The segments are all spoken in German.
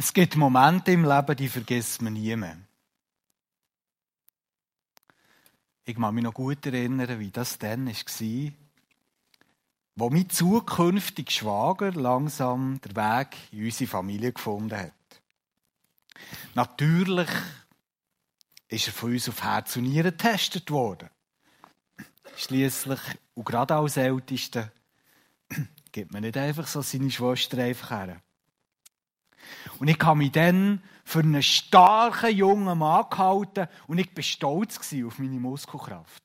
Es gibt Momente im Leben, die vergisst man nie mehr. Ich kann mich noch gut erinnern, wie das dann war, wo mein zukünftiger Schwager langsam den Weg in unsere Familie gefunden hat. Natürlich ist er von uns auf Herz und Nieren getestet worden. Schließlich, und gerade als Ältester, gibt man nicht einfach so seine Schwester einfach her. Und ich habe mich dann für einen starken jungen Mann gehalten und ich war stolz auf meine Muskelkraft.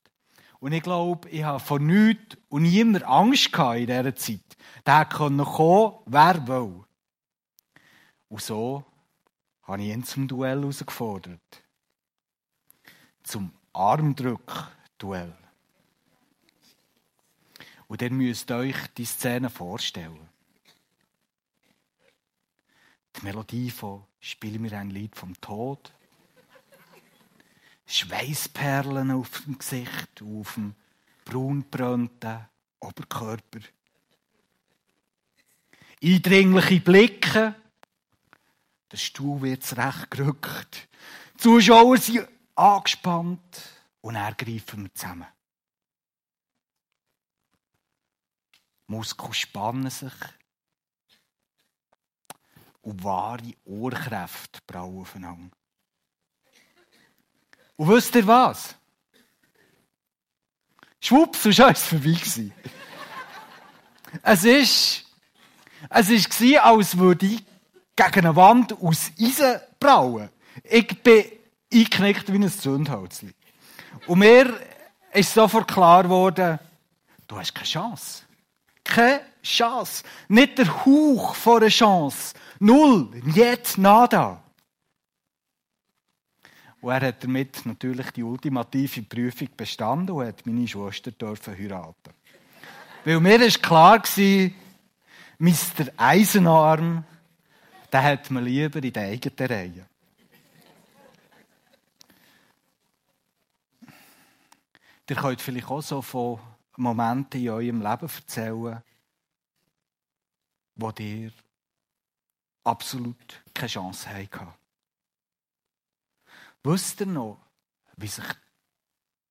Und ich glaube, ich habe von nichts und niemand Angst gehabt in dieser Zeit. Der konnte kommen, wer will. Und so habe ich ihn zum Duell herausgefordert. Zum Armdrück-Duell. Und ihr müsst euch die Szene vorstellen. Die Melodie von Spiel mir ein Lied vom Tod. Schweißperlen auf dem Gesicht, auf dem braunbrannten Oberkörper. Eindringliche Blicke. Der Stuhl wird recht gerückt. Die Zuschauer sind angespannt und er greifen wir zusammen. Muskeln spannen sich und wahre Ohrkräfte brauen aufeinander. Und wisst ihr was? Schwupps, ist alles vorbei gewesen. es ist, es war, als würde ich gegen eine Wand aus Eisen brauen. Ich bin eingeknickt wie ein Zündholz. Und mir ist sofort klar geworden, du hast keine Chance. Keine Chance. Nicht der Hauch von einer Chance. Null. Jetzt nada. Und er hat damit natürlich die ultimative Prüfung bestanden und hat meine Schwester dürfen heiraten. Weil mir war klar, Mr. Eisenarm, der hat man lieber in der eigenen Reihe. Ihr könnt vielleicht auch so von Momenten in eurem Leben erzählen, wo ihr absolut keine Chance hatten. Wisst ihr noch, wie sich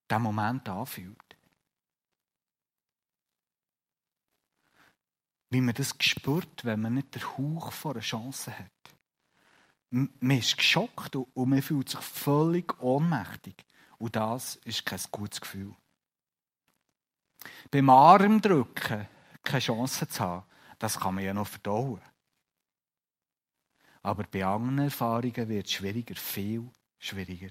dieser Moment anfühlt? Wie man das spürt, wenn man nicht den Hauch von einer Chance hat. Man ist geschockt und man fühlt sich völlig ohnmächtig. Und das ist kein gutes Gefühl. Beim Armdrücken keine Chance zu haben, das kann man ja noch verdauen. Aber bei anderen Erfahrungen wird es schwieriger, viel schwieriger.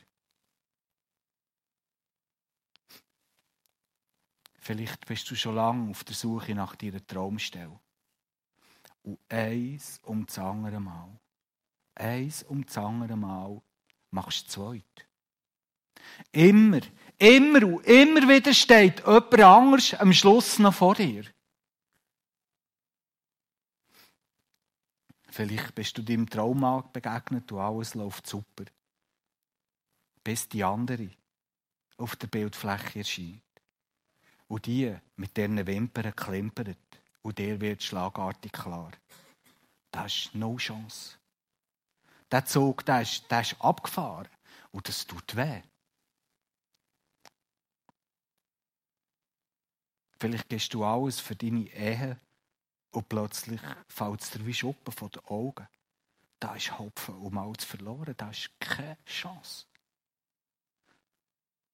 Vielleicht bist du schon lange auf der Suche nach deiner Traumstelle. Und eins um das andere Mal, eins um das andere Mal machst du zweit. Immer, immer und immer wieder steht jemand anders am Schluss noch vor dir. Vielleicht bist du deinem Traummarkt begegnet und alles läuft super. Bis die andere auf der Bildfläche erscheint. Und die mit deren Wimpern klimpert. Und der wird schlagartig klar. Das ist no Chance. Der Zug, der ist, der ist abgefahren. Und das tut weh. Vielleicht gehst du alles für deine Ehe und plötzlich fällt es dir wie Schuppen von den Augen. Da ist Hopfen um alles verloren. Da ist keine Chance.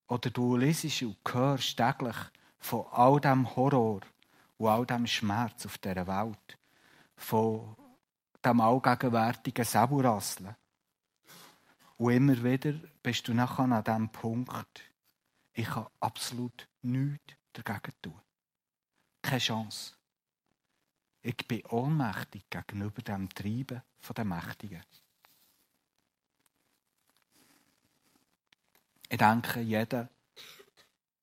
Oder du lesest und hörst täglich von all dem Horror und all dem Schmerz auf dieser Welt. Von dem allgegenwärtigen Säbelrasseln. Und immer wieder bist du nachher an diesem Punkt, ich kann absolut nichts dagegen tun keine Chance. Ich bin ohnmächtig gegenüber dem Treiben der Mächtigen. Ich denke, jeder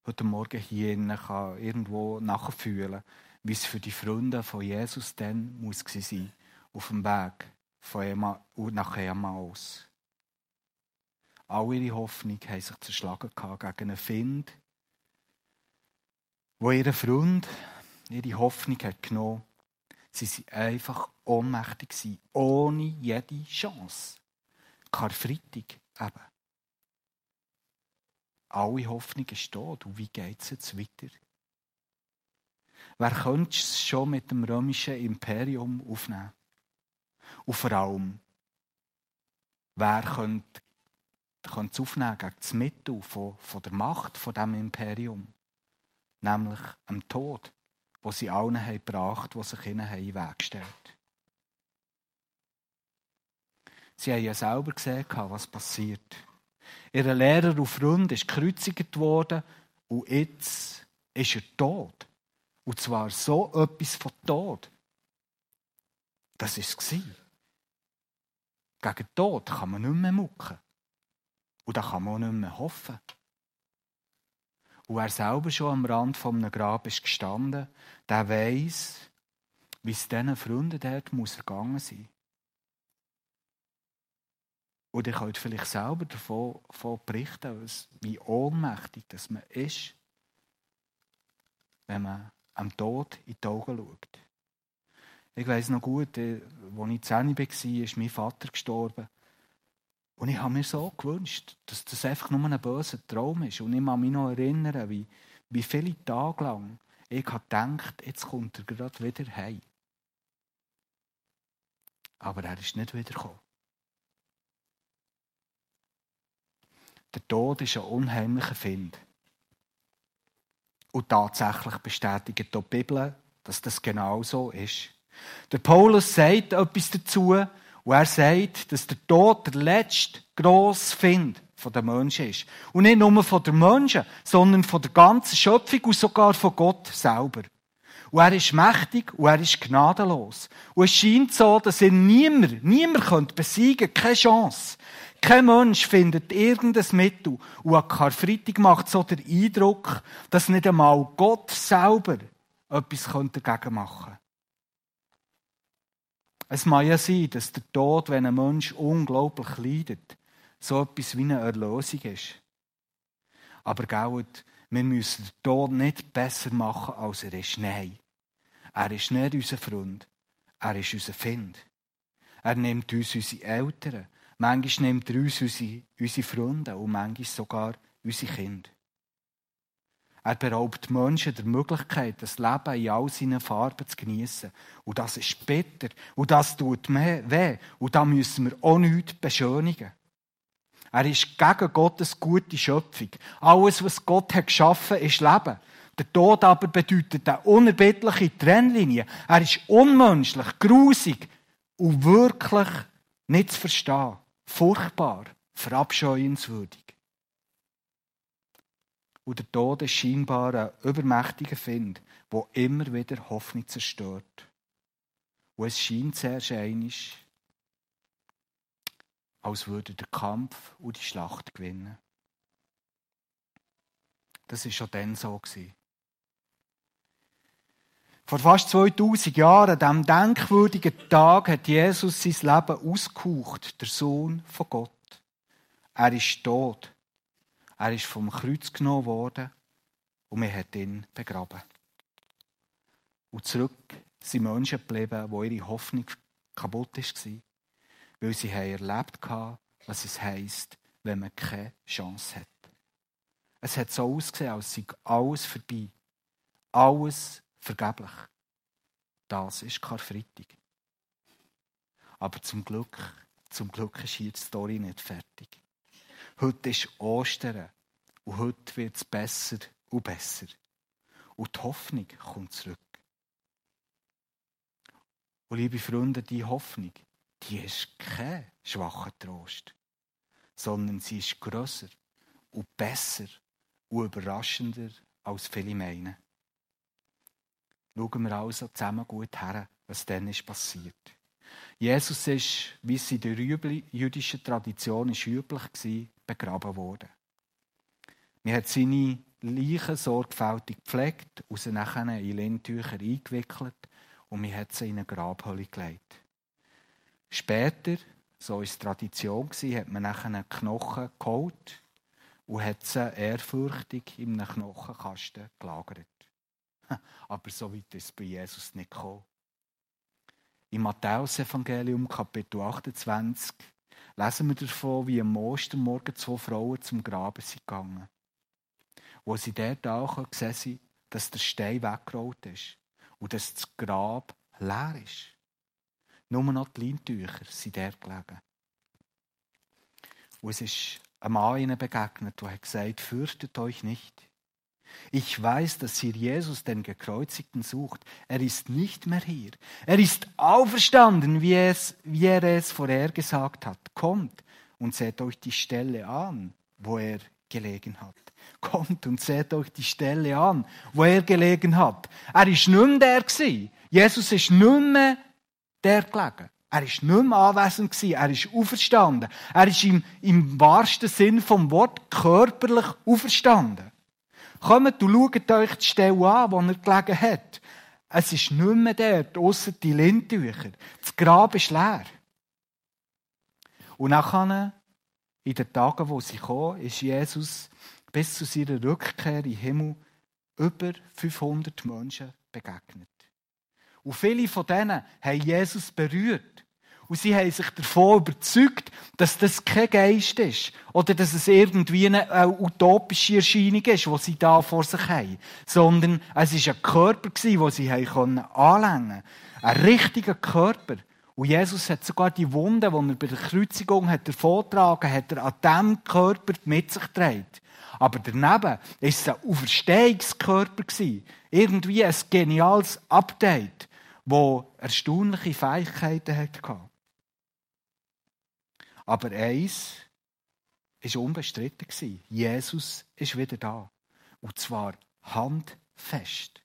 heute Morgen hier kann irgendwo nachfühlen, wie es für die Freunde von Jesus dann muss sein auf dem Weg von Emma, nach Emmaus. All ihre Hoffnung haben sich zerschlagen gegen einen Find, wo ihr Freund ihre Hoffnung hat genommen. Sie waren einfach ohnmächtig, ohne jede Chance. Karfreitag eben. Alle Hoffnung ist tot. Und wie geht es jetzt weiter? Wer könnte es schon mit dem römischen Imperium aufnehmen? Und vor allem, wer könnte, könnte es aufnehmen gegen das Mittel von, von der Macht von dem Imperium? Nämlich dem Tod, wo sie allen haben gebracht, die sich ihnen in den Weg gestellt Sie haben ja selber gesehen, was passiert. Ihr Lehrer und Freund ist gekreuzigt worden und jetzt ist er tot. Und zwar so etwas von Tod. Das war es. Gegen Tod kann man nicht mehr mucken. Und da kann man auch nicht mehr hoffen. Und wer selber schon am Rand von einem Grab ist gestanden, der weiß, wie es diesen Freunden dort muss ergangen sein. Und ihr könnt vielleicht selber davon, davon berichten, wie ohnmächtig das man ist, wenn man am Tod in die Augen schaut. Ich weiß noch gut, als ich 10 war, ist mein Vater gestorben. Und ich habe mir so gewünscht, dass das einfach nur ein böser Traum ist. Und ich kann mich noch erinnern, wie, wie viele Tage lang ich habe gedacht, jetzt kommt er gerade wieder heim. Aber er ist nicht wiedergekommen. Der Tod ist ein unheimlicher Find. Und tatsächlich bestätigt die Bibel, dass das genau so ist. Der Paulus sagt etwas dazu, und er sagt, dass der Tod der letzte grosse Find von den Menschen ist. Und nicht nur von den Menschen, sondern von der ganzen Schöpfung und sogar von Gott selber. Und er ist mächtig und er ist gnadenlos. Und es scheint so, dass ihn niemand, niemand besiegen könnte, keine Chance. Kein Mensch findet irgendein Mittel. Und an Karfreitag macht so der Eindruck, dass nicht einmal Gott selber etwas dagegen machen könnte. Es mag ja sein, dass der Tod, wenn ein Mensch unglaublich leidet, so etwas wie eine Erlösung ist. Aber gaut, wir müssen den Tod nicht besser machen, als er ist. Nein. Er ist nicht unser Freund. Er ist unser Find. Er nimmt uns unsere Eltern, Manchmal nimmt er uns unsere, unsere Freunde und manchmal sogar unsere Kinder. Er beraubt Menschen der Möglichkeit, das Leben in all seinen Farben zu genießen. Und das ist bitter. Und das tut mehr weh. Und da müssen wir auch nichts beschönigen. Er ist gegen Gottes gute Schöpfung. Alles, was Gott hat geschaffen, ist Leben. Der Tod aber bedeutet eine unerbittliche Trennlinie. Er ist unmenschlich, grusig und wirklich nicht zu verstehen furchtbar, verabscheuenswürdig. Und der Tod ist scheinbar ein übermächtiger Find, der immer wieder Hoffnung zerstört. Und es scheint sehr einig, als würde der Kampf und die Schlacht gewinnen. Das war schon dann so. Vor fast 2000 Jahren, an diesem denkwürdigen Tag, hat Jesus sein Leben ausgehaucht, der Sohn von Gott. Er ist tot. Er ist vom Kreuz genommen worden und wir haben ihn begraben. Und zurück sind Menschen geblieben, wo ihre Hoffnung kaputt war, weil sie erlebt haben, was es heisst, wenn man keine Chance hat. Es hat so ausgesehen, als sei alles vorbei. Alles Vergeblich. Das ist Karfreitag. Aber zum Glück, zum Glück ist hier die Story nicht fertig. Heute ist Ostern und heute wird es besser und besser. Und die Hoffnung kommt zurück. Und liebe Freunde, die Hoffnung, die ist kein schwacher Trost, sondern sie ist grösser und besser und überraschender, als viele meinen. Schauen wir also zusammen gut her, was dann ist passiert. Jesus ist, wie es in der jüdischen Tradition ist üblich war, begraben worden. Man hat seine Leichen sorgfältig gepflegt und sie nachher in Lindtücher eingewickelt und man hat sie in eine Grabhöhle gelegt. Später, so es Tradition, hat man nachher Knochen geholt und hat sie ehrfürchtig in einem Knochenkasten gelagert. Aber so weit ist es bei Jesus nicht gekommen. Im Matthäus-Evangelium, Kapitel 28, lesen wir davon, wie am Ostermorgen zwei Frauen zum Graben sind gegangen. Wo sie dort auch gesehen haben, dass der Stein weggerollt ist und dass das Grab leer ist. Nur noch die Leintücher sind dort gelegen. Und es ist ein Mann ihnen begegnet, der hat gesagt, fürchtet euch nicht. Ich weiß, dass ihr Jesus, den Gekreuzigten, sucht. Er ist nicht mehr hier. Er ist auferstanden, wie, es, wie er es vorher gesagt hat. Kommt und seht euch die Stelle an, wo er gelegen hat. Kommt und seht euch die Stelle an, wo er gelegen hat. Er ist nicht mehr der Jesus ist nicht mehr der gelegen. Er ist nicht mehr anwesend gewesen. Er ist auferstanden. Er ist im, im wahrsten Sinn vom Wort körperlich auferstanden. Kommt und schaut euch die Stelle an, wo er gelegen hat. Es ist nicht mehr dort, ausser die Lindtücher. Das Grab ist leer. Und nachher, in den Tagen, wo sie kommen, ist Jesus bis zu seiner Rückkehr in den Himmel über 500 Menschen begegnet. Und viele von denen haben Jesus berührt. Und sie haben sich davon überzeugt, dass das kein Geist ist. Oder dass es irgendwie eine, eine utopische Erscheinung ist, die sie da vor sich haben. Sondern es war ein Körper, den sie anlängen konnten. Ein richtiger Körper. Und Jesus hat sogar die Wunden, die er bei der Kreuzigung hat davontragen hat er an diesem Körper mit sich getragen. Aber daneben war es ein Auferstehungskörper. Irgendwie ein geniales Update, wo erstaunliche Fähigkeiten hatte. Aber eins war unbestritten. Jesus ist wieder da. Und zwar handfest.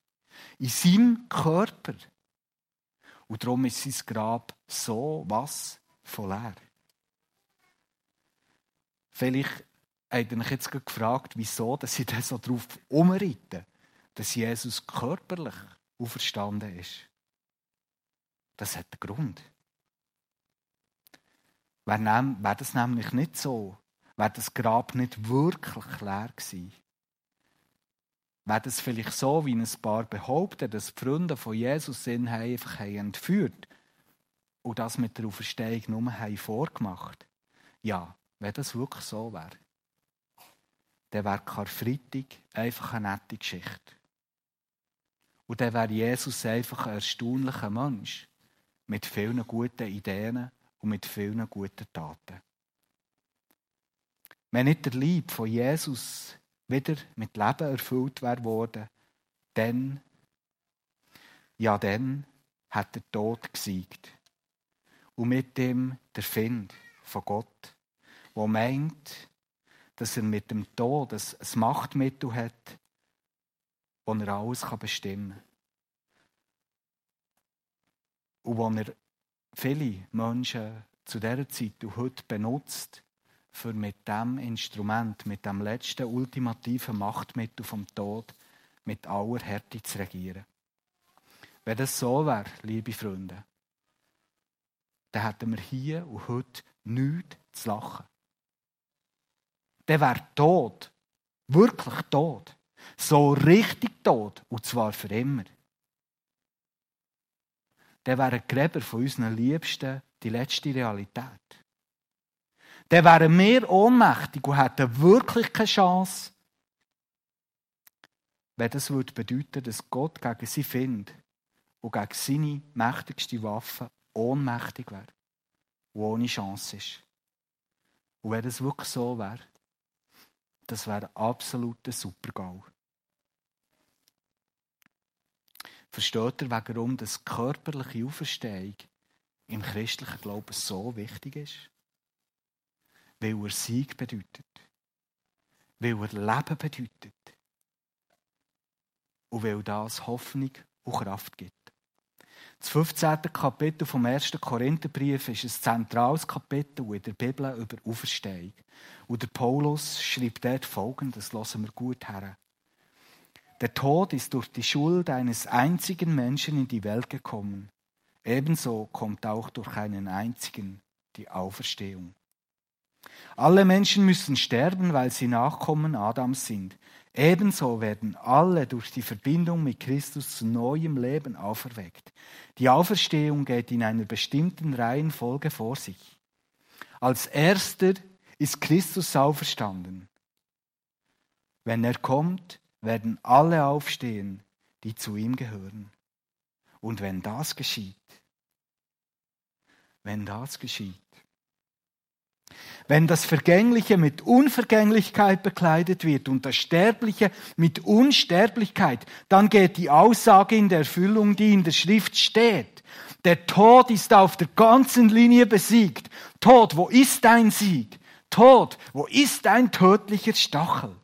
In seinem Körper. Und darum ist sein Grab so was von leer. Vielleicht habt ihr euch jetzt gefragt, wieso dass sie da so drauf umreiten, dass Jesus körperlich auferstanden ist. Das hat einen Grund. Wäre, das nämlich nicht so, wäre das Grab nicht wirklich leer gewesen. Wäre das vielleicht so, wie ein paar behaupten, dass die Freunde von Jesus sind, einfach entführt und das mit der Auferstehung nur haben vorgemacht. Ja, wenn das wirklich so wäre, dann wäre Karfreitag einfach eine nette Geschichte. Und dann wäre Jesus einfach ein erstaunlicher Mensch mit vielen guten Ideen und mit vielen guten Taten. Wenn nicht der Lieb von Jesus wieder mit Leben erfüllt wäre worden, dann, ja dann, hat der Tod gesiegt. Und mit dem der Find von Gott, wo meint, dass er mit dem Tod ein Machtmittel hat, wo er alles bestimmen kann. Und wo er viele Menschen zu dieser Zeit und heute benutzt, für mit dem Instrument, mit dem letzten ultimativen Machtmittel vom Tod, mit aller Härte zu regieren. Wenn das so wäre, liebe Freunde, dann hätten wir hier und heute nichts zu lachen. Dann wäre tot, wirklich tot, so richtig tot, und zwar für immer dann wären Gräber von unseren Liebsten die letzte Realität. Dann wären wir ohnmächtig und hätten wirklich keine Chance, wenn das würde bedeuten, dass Gott gegen sie findet und gegen seine mächtigste Waffe ohnmächtig wäre und ohne Chance ist. Und wenn das wirklich so wäre, das wäre absoluter Supergau. Versteht ihr, warum das körperliche Auferstehung im christlichen Glauben so wichtig ist? Weil er Sieg bedeutet. Weil er Leben bedeutet. Und weil das Hoffnung und Kraft gibt. Das 15. Kapitel vom 1. Korintherbrief ist ein zentrales Kapitel in der Bibel über Auferstehung. Und der Paulus schreibt dort folgendes, das hören wir gut her. Der Tod ist durch die Schuld eines einzigen Menschen in die Welt gekommen. Ebenso kommt auch durch einen einzigen die Auferstehung. Alle Menschen müssen sterben, weil sie Nachkommen Adams sind. Ebenso werden alle durch die Verbindung mit Christus zu neuem Leben auferweckt. Die Auferstehung geht in einer bestimmten Reihenfolge vor sich. Als erster ist Christus auferstanden. Wenn er kommt, werden alle aufstehen, die zu ihm gehören. Und wenn das geschieht, wenn das geschieht, wenn das Vergängliche mit Unvergänglichkeit bekleidet wird und das Sterbliche mit Unsterblichkeit, dann geht die Aussage in der Erfüllung, die in der Schrift steht. Der Tod ist auf der ganzen Linie besiegt. Tod, wo ist dein Sieg? Tod, wo ist dein tödlicher Stachel?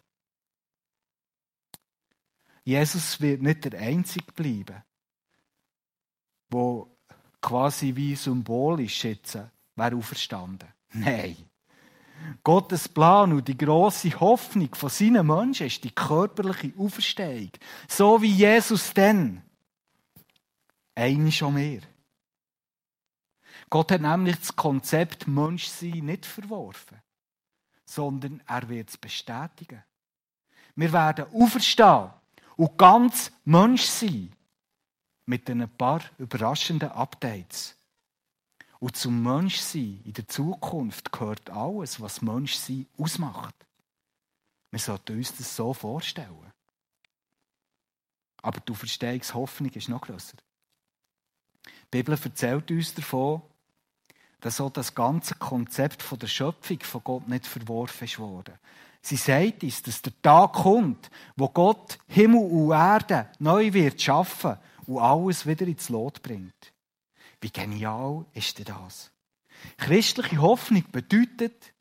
Jesus wird nicht der Einzige bleiben, wo quasi wie symbolisch jetzt wäre auferstanden. Nein. Gottes Plan und die große Hoffnung von seinen Menschen ist die körperliche Auferstehung. So wie Jesus denn. Eine schon mehr. Gott hat nämlich das Konzept Menschsein nicht verworfen, sondern er wird es bestätigen. Wir werden auferstehen und ganz Mensch sein. Mit ein paar überraschenden Updates. Und zum Menschsein in der Zukunft gehört alles, was Menschsein ausmacht. Wir sollten uns das so vorstellen. Aber die Auferstehungshoffnung ist noch grösser. Die Bibel erzählt uns davon, dass auch das ganze Konzept der Schöpfung von Gott nicht verworfen ist worden. Sie sagt uns, dass der Tag kommt, wo Gott Himmel und Erde neu wird schaffen und alles wieder ins Lot bringt. Wie genial ist denn das? Christliche Hoffnung bedeutet,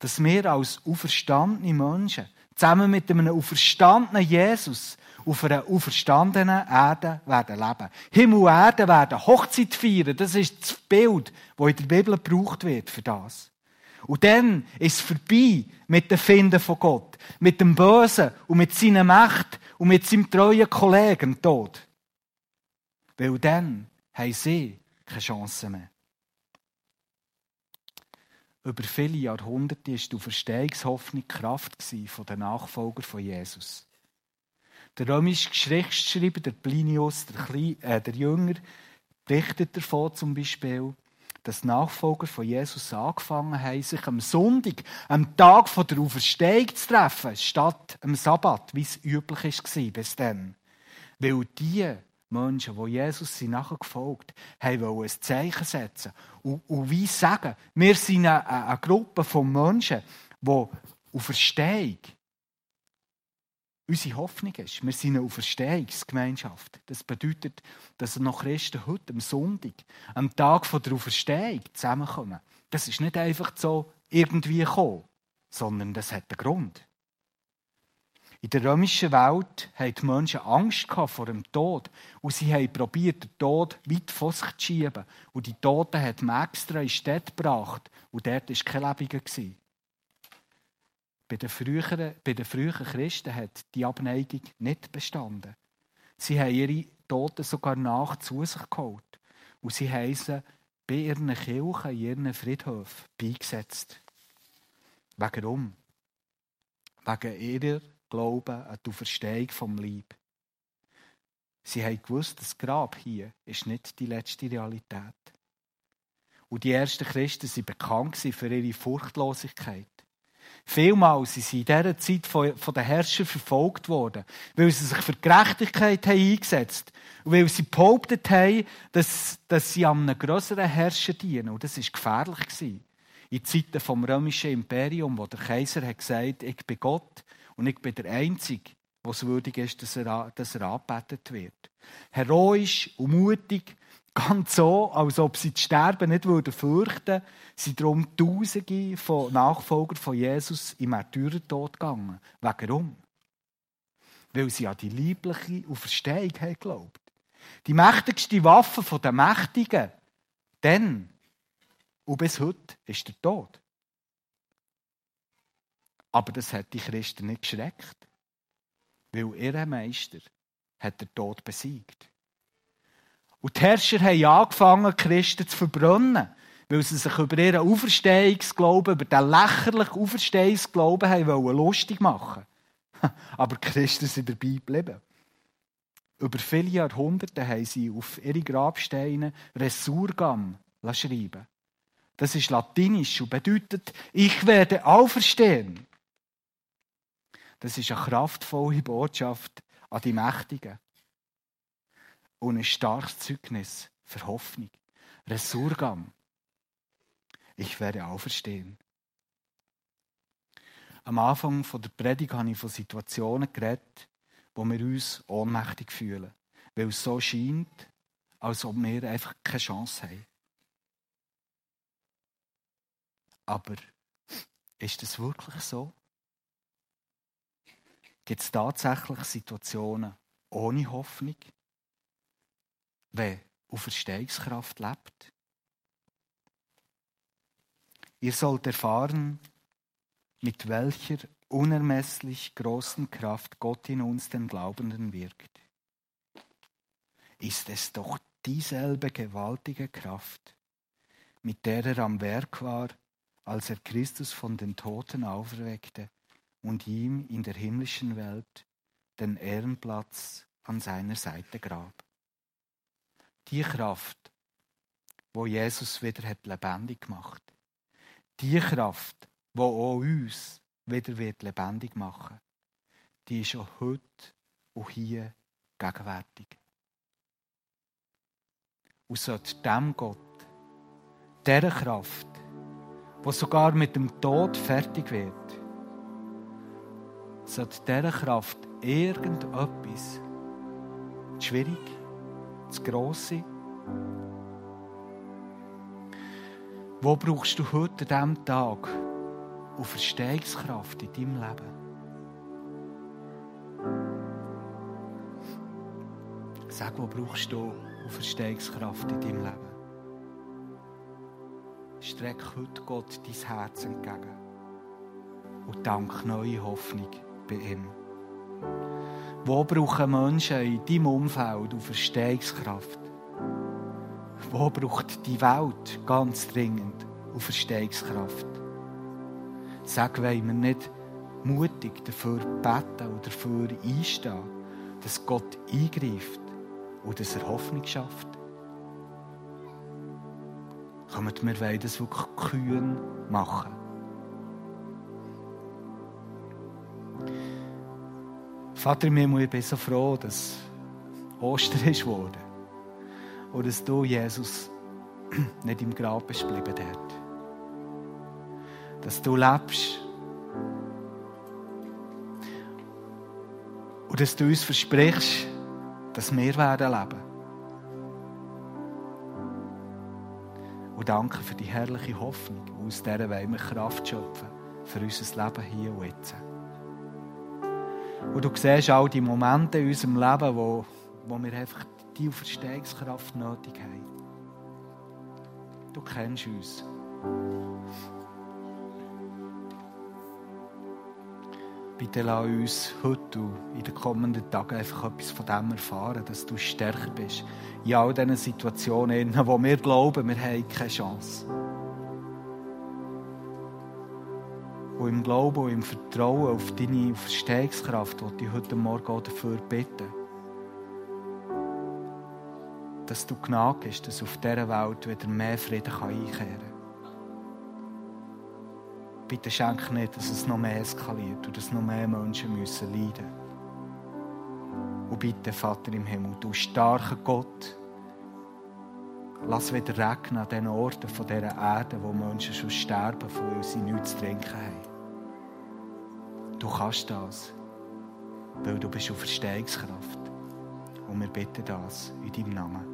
dass wir als auferstandene Menschen zusammen mit einem auferstandenen Jesus auf einer auferstandenen Erde werden leben. Himmel und Erde werden Hochzeit feiern. Das ist das Bild, das in der Bibel gebraucht wird für das. Und dann ist es vorbei mit dem Finden von Gott, mit dem Bösen und mit seiner Macht und mit seinem treuen Kollegen Tod. Weil dann haben sie keine Chance mehr. Über viele Jahrhunderte war die Verstehungshoffnung Kraft der Nachfolger von Jesus. Der römische Geschichtsschreiber, der Plinius, der, Kleine, äh, der Jünger, berichtet davon zum Beispiel, dass Nachfolger von Jesus angefangen haben, sich am Sonntag, am Tag der Auferstehung zu treffen, statt am Sabbat, wie es üblich war bis dann. Weil die Menschen, die Jesus sind nachher gefolgt haben, wollen ein Zeichen setzen. Und, und wie sagen, wir sind eine, eine Gruppe von Menschen, die auf Verstehung unsere Hoffnung ist. Wir sind eine Auferstehungsgemeinschaft. Das bedeutet, dass noch Christen heute am Sonntag, am Tag der Auferstehung zusammenkommen. Das ist nicht einfach so irgendwie gekommen, sondern das hat einen Grund. In der römischen Welt hatten die Menschen Angst vor dem Tod und sie haben probiert, den Tod weit vor sich zu schieben. Und die Toten hat man extra in Städte gebracht und dort war kein Lebiger. Bei den, früheren, bei den frühen Christen hat die Abneigung nicht bestanden. Sie haben ihre Toten sogar nach zu sich geholt und sie sie bei ihren Kirchen, in ihren Friedhöfen beigesetzt. Warum? Wegen ihrer Glauben an die Auferstehung vom Leib. Sie haben gewusst, das Grab hier ist nicht die letzte Realität. Und die ersten Christen waren bekannt für ihre Furchtlosigkeit. Vielmals sind sie in dieser Zeit von, den Herrschern verfolgt worden, weil sie sich für Gerechtigkeit eingesetzt haben und weil sie behauptet haben, dass, dass sie einem größeren Herrscher dienen. Und das war gefährlich. In Zeiten vom römischen Imperium, wo der Kaiser hat gesagt ich bin Gott und ich bin der Einzige, was würdig ist, dass er, dass er angebetet wird. Heroisch und mutig, ganz so, als ob sie das Sterben nicht würden fürchten sind darum Tausende von Nachfolgern von Jesus im Märtyrertod gegangen. Warum? Weil sie an die liebliche Auferstehung haben. Die mächtigste Waffe der Mächtigen, dann und bis heute, ist der Tod. Aber das hat die Christen nicht geschreckt, weil ihr Meister hat den Tod besiegt. Und die Herrscher haben angefangen, Christen zu verbrennen, weil sie sich über ihren Auferstehungsglauben, über den lächerlichen Auferstehungsglauben haben lustig machen Aber Christen sind dabei geblieben. Über viele Jahrhunderte haben sie auf ihre Grabsteine Resurgam schreiben. Das ist latinisch und bedeutet, ich werde auferstehen. Das ist eine kraftvolle Botschaft an die Mächtigen und ein starkes Zeugnis für Hoffnung. Resurgam. Ich werde auferstehen. Am Anfang der Predigt habe ich von Situationen geredet, wo wir uns ohnmächtig fühlen, weil es so scheint, als ob wir einfach keine Chance haben. Aber ist das wirklich so? Gibt es tatsächlich Situationen ohne Hoffnung, wenn auf Verstehungskraft lebt? Ihr sollt erfahren, mit welcher unermesslich großen Kraft Gott in uns, den Glaubenden, wirkt. Ist es doch dieselbe gewaltige Kraft, mit der er am Werk war, als er Christus von den Toten auferweckte und ihm in der himmlischen Welt den Ehrenplatz an seiner Seite grab. Die Kraft, wo Jesus wieder hat lebendig gemacht, die Kraft, wo auch uns wieder wird lebendig machen, die ist auch heute und hier gegenwärtig. Und sollte dem Gott, dieser Kraft, wo sogar mit dem Tod fertig wird, sollte dieser Kraft irgendetwas schwierig, zu gross sein? Wo brauchst du heute an diesem Tag auf Verstehungskraft in deinem Leben? Sag, wo brauchst du auf Verstehungskraft in deinem Leben? streck heute Gott dein Herz entgegen und dank neue Hoffnung bei ihm. Wo brauchen Menschen in deinem Umfeld auf Verstehungskraft? Wo braucht die Welt ganz dringend auf Verstehungskraft? Sag, wollen wir nicht mutig dafür beten oder dafür einstehen, dass Gott eingreift und dass er Hoffnung schafft? Kommt, wir das wirklich kühn machen. Vater im Himmel, ich bin so froh, dass Ostern ist geworden. Und dass du, Jesus, nicht im Grab bist geblieben dort. Dass du lebst. Und dass du uns versprichst, dass wir werden leben. Und danke für die herrliche Hoffnung. Aus dieser wollen wir Kraft schöpfen für unser Leben hier und jetzt. Und du siehst all die Momente in unserem Leben, wo, wo wir einfach die Verstehungskraft nötig haben. Du kennst uns. Bitte lass uns heute und in den kommenden Tagen einfach etwas von dem erfahren, dass du stärker bist. In all diesen Situationen, wo wir glauben, wir haben keine Chance. Und im Glauben und im Vertrauen auf deine Verstehungskraft, die ich heute Morgen dafür bitten, dass du gnagst, dass auf dieser Welt wieder mehr Frieden einkehren kann. Bitte schenk nicht, dass es noch mehr eskaliert und dass noch mehr Menschen müssen leiden Und bitte, Vater im Himmel, du starker Gott, lass wieder regnen an den Orten von dieser Erde, wo Menschen schon sterben, weil sie nichts zu trinken haben. Du kannst das, weil du bist auf Verstehungskraft. Und wir bitten das in deinem Namen.